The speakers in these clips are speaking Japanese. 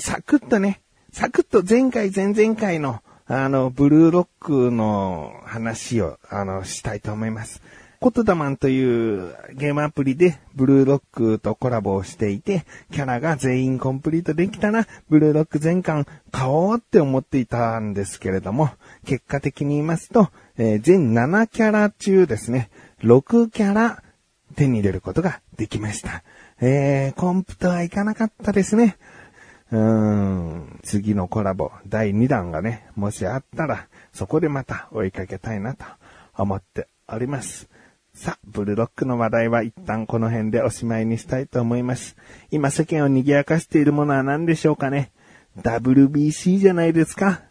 サクッとね、サクッと前回前々回の、あの、ブルーロックの話を、あの、したいと思います。コトダマンというゲームアプリでブルーロックとコラボをしていて、キャラが全員コンプリートできたら、ブルーロック全巻買おうって思っていたんですけれども、結果的に言いますと、えー、全7キャラ中ですね、6キャラ手に入れることができました。えー、コンプとはいかなかったですね。うーん、次のコラボ、第2弾がね、もしあったら、そこでまた追いかけたいなと思っております。さあ、ブルロックの話題は一旦この辺でおしまいにしたいと思います。今世間を賑やかしているものは何でしょうかね ?WBC じゃないですか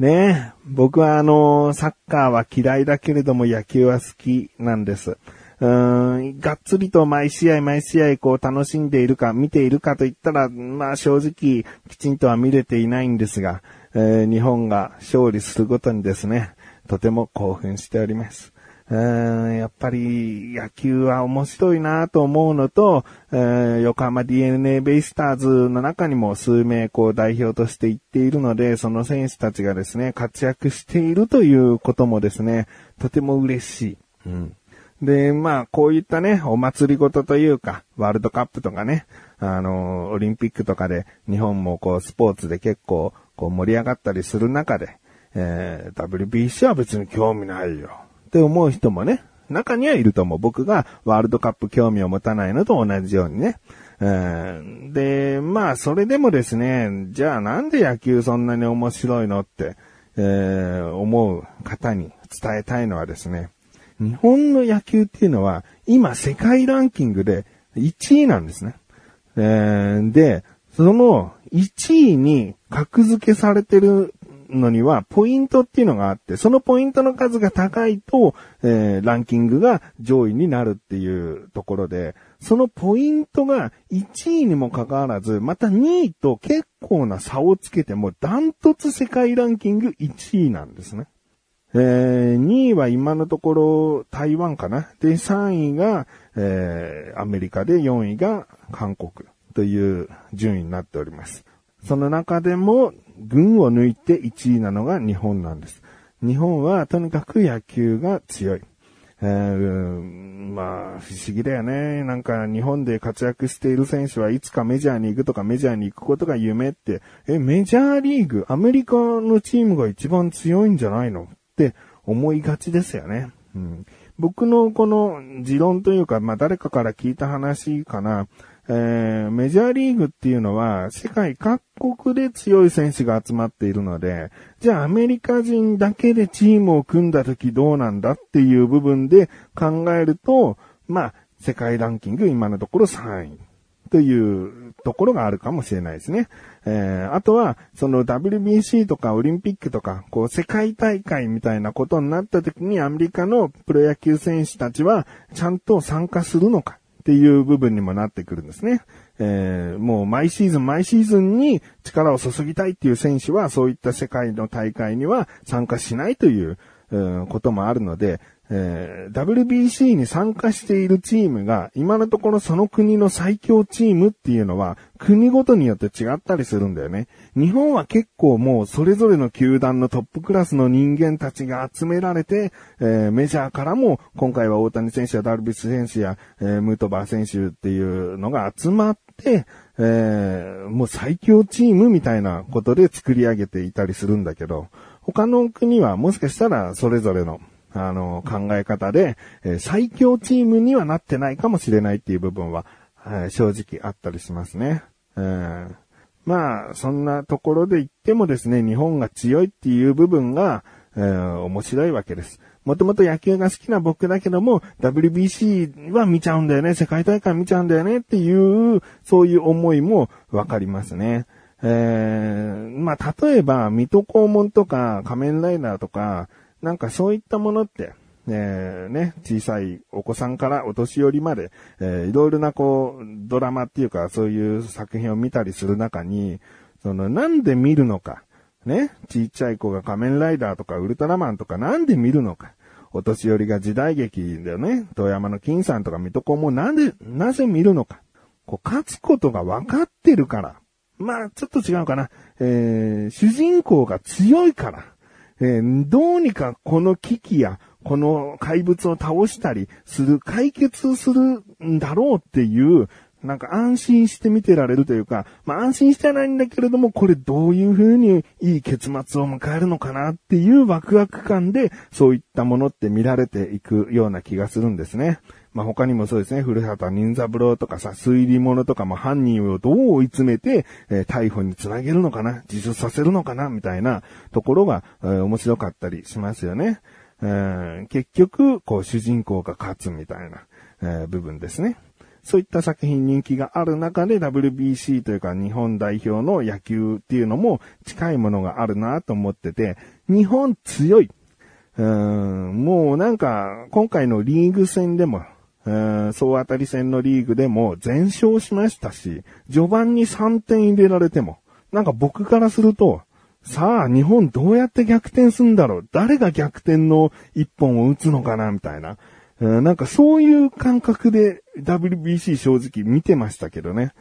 ねえ。僕はあの、サッカーは嫌いだけれども野球は好きなんです。うーん、がっつりと毎試合毎試合こう楽しんでいるか見ているかと言ったら、まあ正直きちんとは見れていないんですが、えー、日本が勝利するごとにですね、とても興奮しております。うんやっぱり野球は面白いなと思うのと、えー、横浜 DNA ベイスターズの中にも数名こう代表として行っているので、その選手たちがですね、活躍しているということもですね、とても嬉しい。うん。で、まあ、こういったね、お祭りごとというか、ワールドカップとかね、あの、オリンピックとかで、日本もこう、スポーツで結構、こう、盛り上がったりする中で、えー、WBC は別に興味ないよ。って思う人もね、中にはいると思う。僕がワールドカップ興味を持たないのと同じようにねえ。で、まあ、それでもですね、じゃあなんで野球そんなに面白いのって、えー、思う方に伝えたいのはですね、日本の野球っていうのは、今世界ランキングで1位なんですね。えー、で、その1位に格付けされてるのには、ポイントっていうのがあって、そのポイントの数が高いと、えー、ランキングが上位になるっていうところで、そのポイントが1位にもかかわらず、また2位と結構な差をつけても、ダントツ世界ランキング1位なんですね。えー、2位は今のところ台湾かな？で、3位が、えー、アメリカで4位が韓国という順位になっております。その中でも、群を抜いて1位なのが日本なんです。日本はとにかく野球が強い。えー、まあ、不思議だよね。なんか日本で活躍している選手はいつかメジャーに行くとかメジャーに行くことが夢って、え、メジャーリーグ、アメリカのチームが一番強いんじゃないの？って思いがちですよね。うん、僕のこの持論というか、まあ誰かから聞いた話かな。えー、メジャーリーグっていうのは世界各国で強い選手が集まっているので、じゃあアメリカ人だけでチームを組んだ時どうなんだっていう部分で考えると、まあ、世界ランキング今のところ3位というところがあるかもしれないですね。えー、あとは、その WBC とかオリンピックとか、こう世界大会みたいなことになった時にアメリカのプロ野球選手たちはちゃんと参加するのか。っていう部分にもなってくるんですね。えー、もう毎シーズン毎シーズンに力を注ぎたいっていう選手はそういった世界の大会には参加しないという、こともあるので、えー、WBC に参加しているチームが、今のところその国の最強チームっていうのは、国ごとによって違ったりするんだよね。日本は結構もうそれぞれの球団のトップクラスの人間たちが集められて、えー、メジャーからも、今回は大谷選手やダルビス選手や、えー、ムートバー選手っていうのが集まって、えー、もう最強チームみたいなことで作り上げていたりするんだけど、他の国はもしかしたらそれぞれのあの、考え方で、え、最強チームにはなってないかもしれないっていう部分は、えー、正直あったりしますね。えー、まあ、そんなところで言ってもですね、日本が強いっていう部分が、えー、面白いわけです。もともと野球が好きな僕だけども、WBC は見ちゃうんだよね、世界大会見ちゃうんだよねっていう、そういう思いもわかりますね。えー、まあ、例えば、水戸黄門とか仮面ライダーとか、なんかそういったものって、えー、ね、小さいお子さんからお年寄りまで、えー、いろいろなこう、ドラマっていうかそういう作品を見たりする中に、その、なんで見るのか。ね、ちっちゃい子が仮面ライダーとかウルトラマンとかなんで見るのか。お年寄りが時代劇だよね、遠山の金さんとか水戸黄もなんで、なぜ見るのか。こう、勝つことが分かってるから、まあ、ちょっと違うかな。えー、主人公が強いから、えー、どうにかこの危機や、この怪物を倒したりする、解決するんだろうっていう、なんか安心して見てられるというか、まあ安心してないんだけれども、これどういう風にいい結末を迎えるのかなっていうワクワク感で、そういったものって見られていくような気がするんですね。まあ他にもそうですね、古畑任三郎とかさ、推理物とかも犯人をどう追い詰めて、えー、逮捕につなげるのかな、自首させるのかな、みたいなところが、えー、面白かったりしますよね。えー、結局、こう主人公が勝つみたいな、え、部分ですね。そういった作品人気がある中で WBC というか日本代表の野球っていうのも近いものがあるなと思ってて、日本強い。うん、もうなんか今回のリーグ戦でも、うん、総当たり戦のリーグでも全勝しましたし、序盤に3点入れられても、なんか僕からすると、さあ、日本どうやって逆転すんだろう？誰が逆転の一本を打つのかな？みたいな。なんかそういう感覚で WBC 正直見てましたけどね。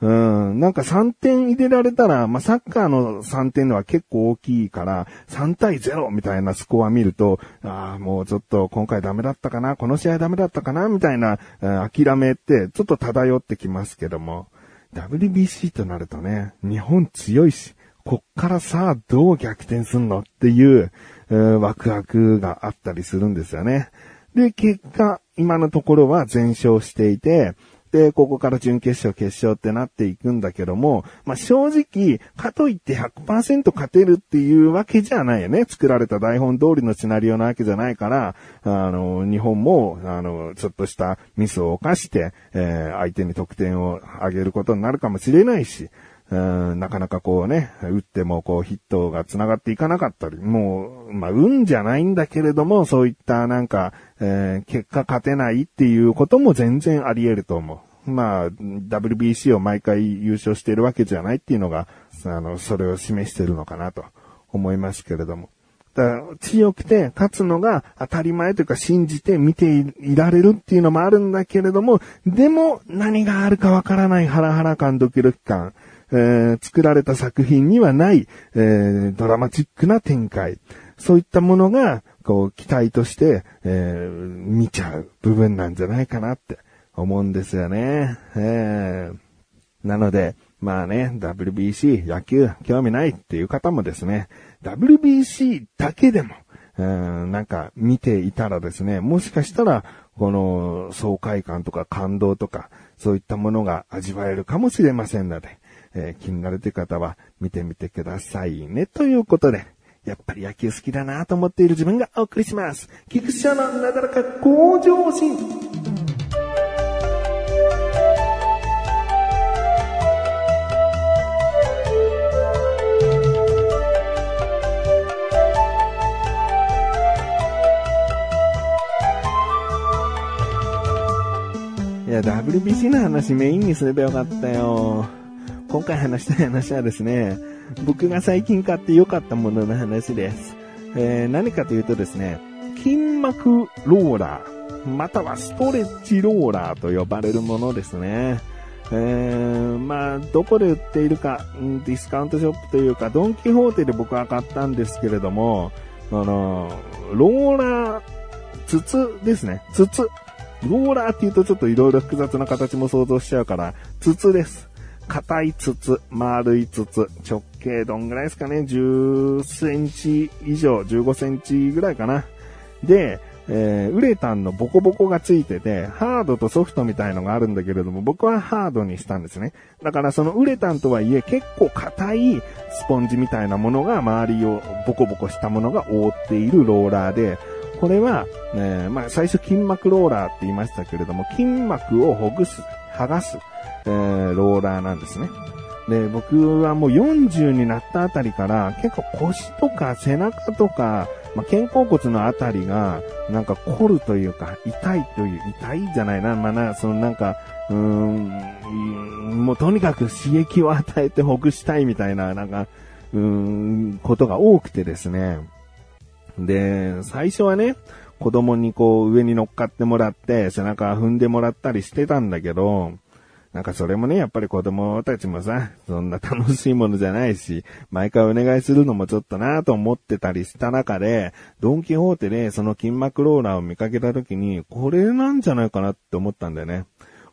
うん、なんか3点入れられたら、まあ、サッカーの3点のは結構大きいから、3対0みたいなスコア見ると、ああ、もうちょっと今回ダメだったかな、この試合ダメだったかな、みたいな、諦めってちょっと漂ってきますけども、WBC となるとね、日本強いし、こっからさあどう逆転すんのっていう、ワクワクがあったりするんですよね。で、結果、今のところは全勝していて、で、ここから準決勝、決勝ってなっていくんだけども、まあ、正直、かといって100%勝てるっていうわけじゃないよね。作られた台本通りのシナリオなわけじゃないから、あの、日本も、あの、ちょっとしたミスを犯して、えー、相手に得点を上げることになるかもしれないし、うんなかなかこうね、打ってもこうヒットが繋がっていかなかったり、もう、まあ、運じゃないんだけれども、そういったなんか、えー、結果勝てないっていうことも全然あり得ると思う。まあ、WBC を毎回優勝してるわけじゃないっていうのが、あの、それを示してるのかなと思いますけれども。だ強くて勝つのが当たり前というか信じて見ていられるっていうのもあるんだけれども、でも何があるかわからないハラハラ感、ドキドキ感、えー、作られた作品にはない、えー、ドラマチックな展開。そういったものが、こう、期待として、えー、見ちゃう部分なんじゃないかなって思うんですよね。えー、なので、まあね、WBC、野球、興味ないっていう方もですね、WBC だけでも、うん、なんか見ていたらですね、もしかしたら、この爽快感とか感動とか、そういったものが味わえるかもしれませんので、えー、気になるという方は見てみてくださいね。ということで、やっぱり野球好きだなと思っている自分がお送りします。菊池のなだらか向上心。いや、WBC の話メインにすればよかったよ。今回話したい話はですね、僕が最近買って良かったものの話です。えー、何かというとですね、筋膜ローラー、またはストレッチローラーと呼ばれるものですね。えー、まあ、どこで売っているか、ディスカウントショップというか、ドンキホーテで僕は買ったんですけれども、あの、ローラー、筒ですね。筒。ローラーって言うとちょっと色々複雑な形も想像しちゃうから、筒です。硬い筒、丸い筒、直径どんぐらいですかね ?10 センチ以上、15センチぐらいかな。で、えー、ウレタンのボコボコがついてて、ハードとソフトみたいのがあるんだけれども、僕はハードにしたんですね。だからそのウレタンとはいえ結構硬いスポンジみたいなものが周りをボコボコしたものが覆っているローラーで、これは、えー、まあ最初筋膜ローラーって言いましたけれども、筋膜をほぐす、剥がす、えー、ローラーなんですね。で、僕はもう40になったあたりから結構腰とか背中とか、まあ、肩甲骨のあたりがなんか凝るというか痛いという、痛いじゃないな、まあな、そのなんか、うーん、もうとにかく刺激を与えてほぐしたいみたいな、なんか、うーん、ことが多くてですね。で、最初はね、子供にこう上に乗っかってもらって背中踏んでもらったりしてたんだけど、なんかそれもね、やっぱり子供たちもさ、そんな楽しいものじゃないし、毎回お願いするのもちょっとなと思ってたりした中で、ドンキホーテでその筋膜ローラーを見かけた時に、これなんじゃないかなって思ったんだよね。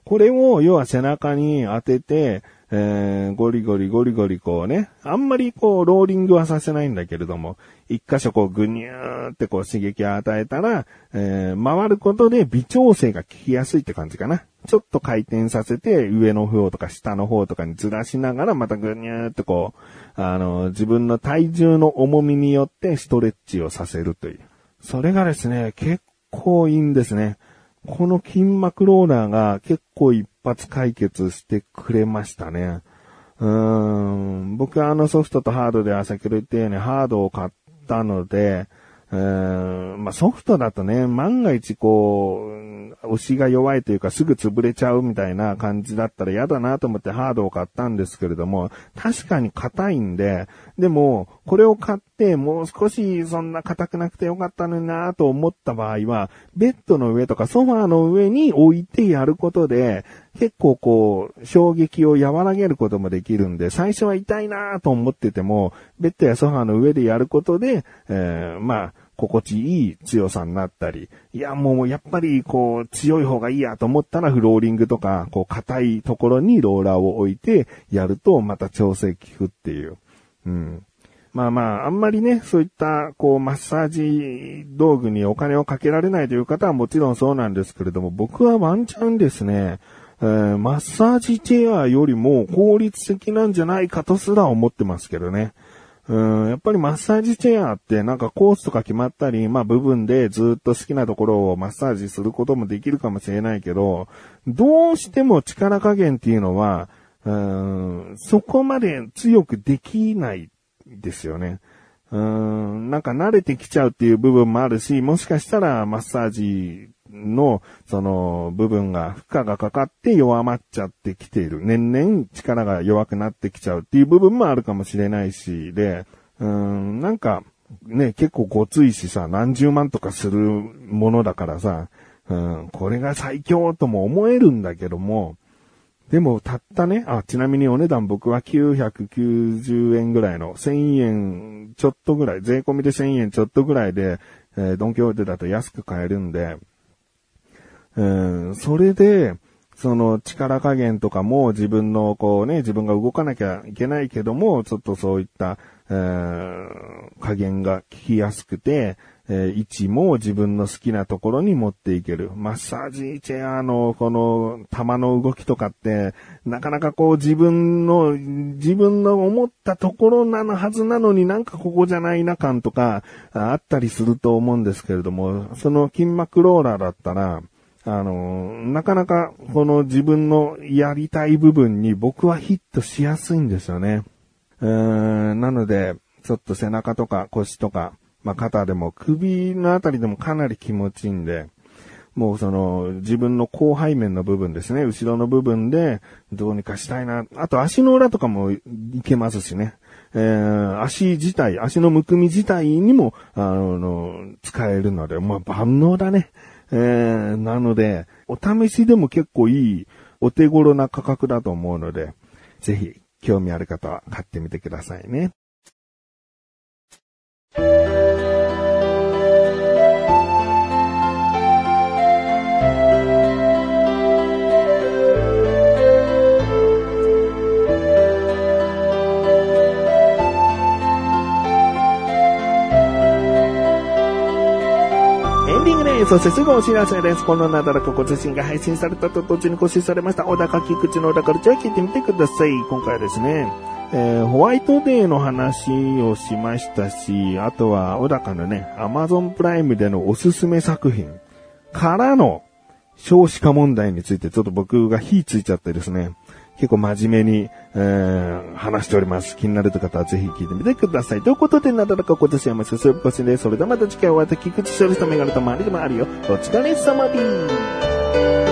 これを、要は背中に当てて、えー、ゴリゴリゴリゴリこうね、あんまりこう、ローリングはさせないんだけれども、一箇所こう、ぐにゅーってこう、刺激を与えたら、えー、回ることで微調整が効きやすいって感じかな。ちょっと回転させて、上の方とか下の方とかにずらしながら、またぐにゅーってこう、あの、自分の体重の重みによってストレッチをさせるという。それがですね、結構いいんですね。この筋膜ローラーが結構一発解決してくれましたね。うーん。僕はあのソフトとハードでは先ほど言ったようにハードを買ったので、うーんまあ、ソフトだとね、万が一こう、押しが弱いというかすぐ潰れちゃうみたいな感じだったら嫌だなと思ってハードを買ったんですけれども、確かに硬いんで、でも、これを買ってもう少しそんな硬くなくてよかったのになと思った場合は、ベッドの上とかソファーの上に置いてやることで、結構こう、衝撃を和らげることもできるんで、最初は痛いなと思ってても、ベッドやソファーの上でやることで、えー、まあ、心地いい強さになったり、いやもうやっぱりこう強い方がいいやと思ったらフローリングとか、こう硬いところにローラーを置いてやるとまた調整効くっていう。うん。まあまあ、あんまりね、そういった、こう、マッサージ道具にお金をかけられないという方はもちろんそうなんですけれども、僕はワンチャンですね、えー、マッサージチェアよりも効率的なんじゃないかとすら思ってますけどね。うん、やっぱりマッサージチェアってなんかコースとか決まったり、まあ部分でずっと好きなところをマッサージすることもできるかもしれないけど、どうしても力加減っていうのは、うん、そこまで強くできないですよね。うん、なんか慣れてきちゃうっていう部分もあるし、もしかしたらマッサージの、その部分が、負荷がかかって弱まっちゃってきている。年々力が弱くなってきちゃうっていう部分もあるかもしれないし、で、うん、なんか、ね、結構ごついしさ、何十万とかするものだからさ、うん、これが最強とも思えるんだけども、でも、たったね、あ、ちなみにお値段僕は990円ぐらいの、1000円ちょっとぐらい、税込みで1000円ちょっとぐらいで、えー、ドンキホーテだと安く買えるんで、うん、それで、その力加減とかも自分のこうね、自分が動かなきゃいけないけども、ちょっとそういった、えー、加減が効きやすくて、えー、位置も自分の好きなところに持っていける。マッサージチェアのこの玉の動きとかって、なかなかこう自分の、自分の思ったところなのはずなのになんかここじゃないな感とかあったりすると思うんですけれども、その筋膜ローラーだったら、あの、なかなかこの自分のやりたい部分に僕はヒットしやすいんですよね。うーん、なので、ちょっと背中とか腰とか、まあ、肩でも首のあたりでもかなり気持ちいいんで、もうその自分の広背面の部分ですね、後ろの部分でどうにかしたいな。あと足の裏とかもいけますしね。えー、足自体、足のむくみ自体にも、あの、使えるので、まあ万能だね。えー、なので、お試しでも結構いい、お手頃な価格だと思うので、ぜひ、興味ある方は買ってみてくださいね。そしてすぐお知らせです。このなだらかご自身が配信されたと同時に更新されました、小高菊池の小高ルチャー聞いてみてください。今回はですね、えー、ホワイトデーの話をしましたし、あとは小高のね、アマゾンプライムでのおすすめ作品からの少子化問題についてちょっと僕が火ついちゃってですね、結構真面目に、えー、話しております。気になるという方はぜひ聞いてみてください。ということで、なだらか今年はますすぶこしで、それではまた次回お会いできくちしょる人メガネと周りでもあるよ。お疲れ様です。